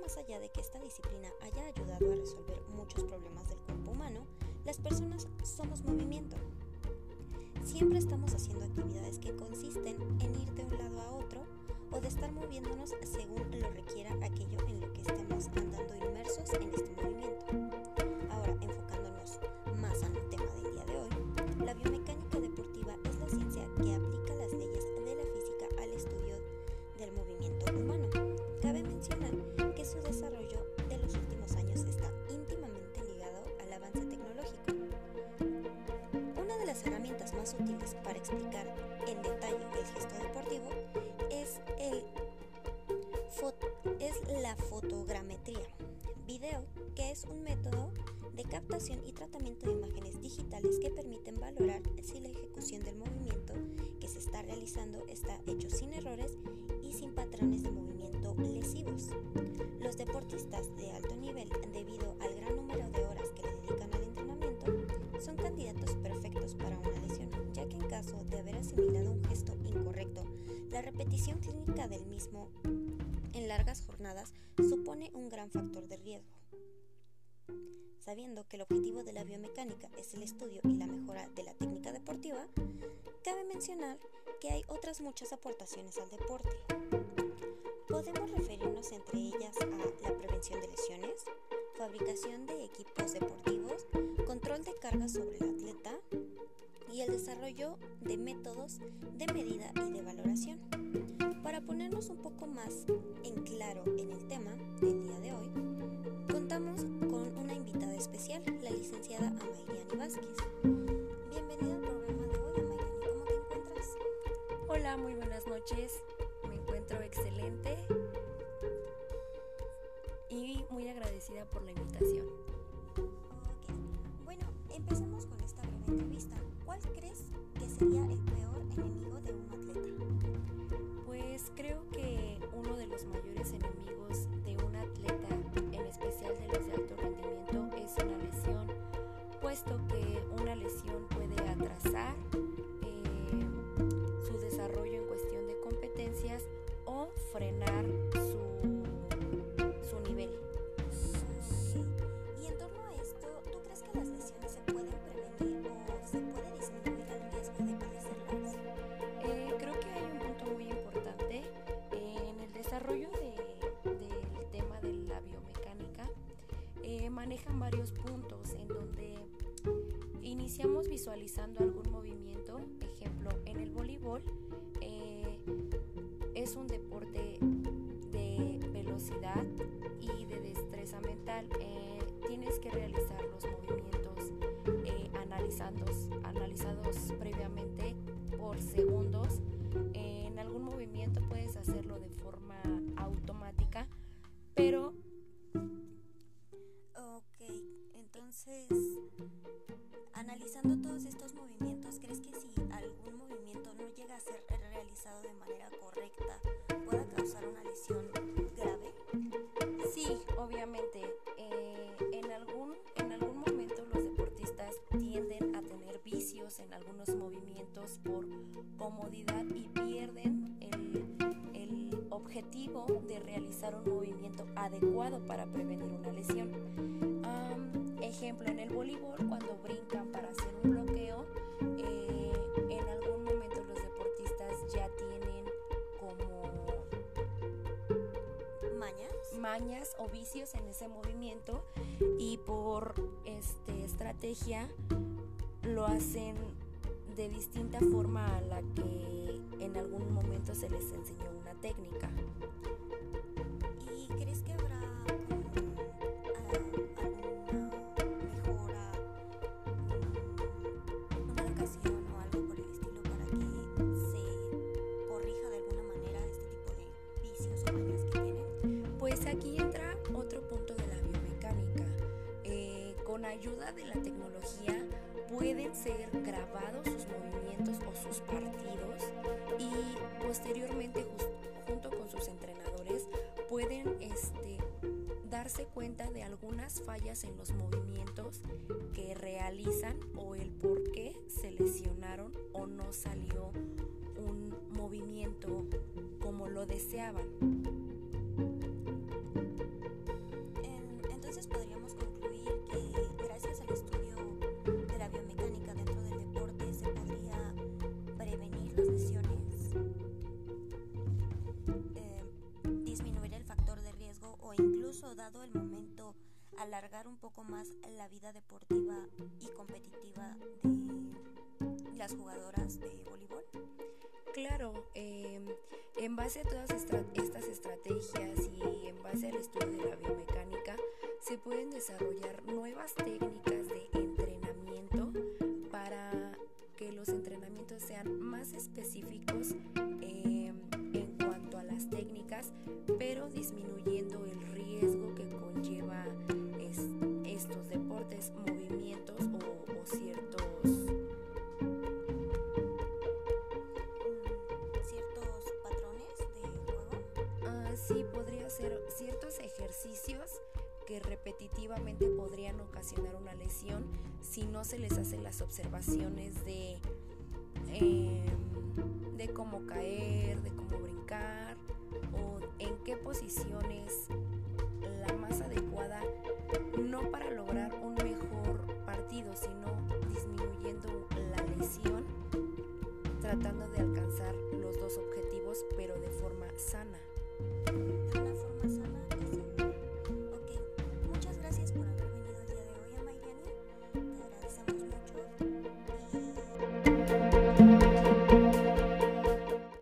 más allá de que esta disciplina haya ayudado a resolver muchos problemas del cuerpo humano, las personas somos movimiento. Siempre estamos haciendo actividades que consisten en ir de un lado a otro o de estar moviéndonos según lo requerido explicar en detalle el gesto deportivo es, el es la fotogrametría, video, que es un método de captación y tratamiento de imágenes digitales que permiten valorar si la ejecución del movimiento que se está realizando está hecho sin errores la repetición clínica del mismo en largas jornadas supone un gran factor de riesgo. Sabiendo que el objetivo de la biomecánica es el estudio y la mejora de la técnica deportiva, cabe mencionar que hay otras muchas aportaciones al deporte. Podemos referirnos entre ellas a la prevención de lesiones, fabricación de equipos deportivos, control de cargas sobre el atleta y el desarrollo de métodos de medida y de valoración. Para ponernos un poco más en claro en el tema del día de hoy, contamos con una invitada especial, la licenciada Amairiani Vázquez. Bienvenida al programa de hoy, Amairiani. ¿Cómo te encuentras? Hola, muy buenas noches. Me encuentro excelente y muy agradecida por la invitación. Ok. Bueno, empecemos con. ¿Cuál crees que sería el peor enemigo manejan varios puntos en donde iniciamos visualizando algún movimiento. Ejemplo, en el voleibol eh, es un deporte de velocidad y de destreza mental. Eh, tienes que realizar los movimientos eh, analizados, analizados previamente por segundos. En algún movimiento puedes hacerlo de forma automática, pero objetivo de realizar un movimiento adecuado para prevenir una lesión. Am, ejemplo, en el voleibol, cuando brincan para hacer un bloqueo, eh, en algún momento los deportistas ya tienen como ¿Mañas? mañas o vicios en ese movimiento y por este, estrategia lo hacen de distinta forma a la que momento se les enseñó una técnica. ¿Y crees que habrá ah, alguna mejora, mm, una educación o algo por el estilo para que se corrija de alguna manera este tipo de vicios o mañas que tienen? Pues aquí entra otro punto de la biomecánica. Eh, con ayuda de la tecnología pueden ser grabados sus movimientos o sus partidos y posteriormente junto con sus entrenadores pueden este, darse cuenta de algunas fallas en los movimientos que realizan o el por qué se lesionaron o no salió un movimiento como lo deseaban. Alargar un poco más la vida deportiva y competitiva de las jugadoras de voleibol? Claro, eh, en base a todas estas estrategias y en base al estudio de la biomecánica, se pueden desarrollar nuevas técnicas de entrenamiento para que los entrenamientos sean más específicos eh, en cuanto a las técnicas, pero disminuyendo ciertos ejercicios que repetitivamente podrían ocasionar una lesión si no se les hacen las observaciones de, em, de cómo caer, de cómo brincar o en qué posición es la más adecuada, no para lograr un mejor partido, sino disminuyendo la lesión, tratando de alcanzar los dos objetivos, pero de forma sana.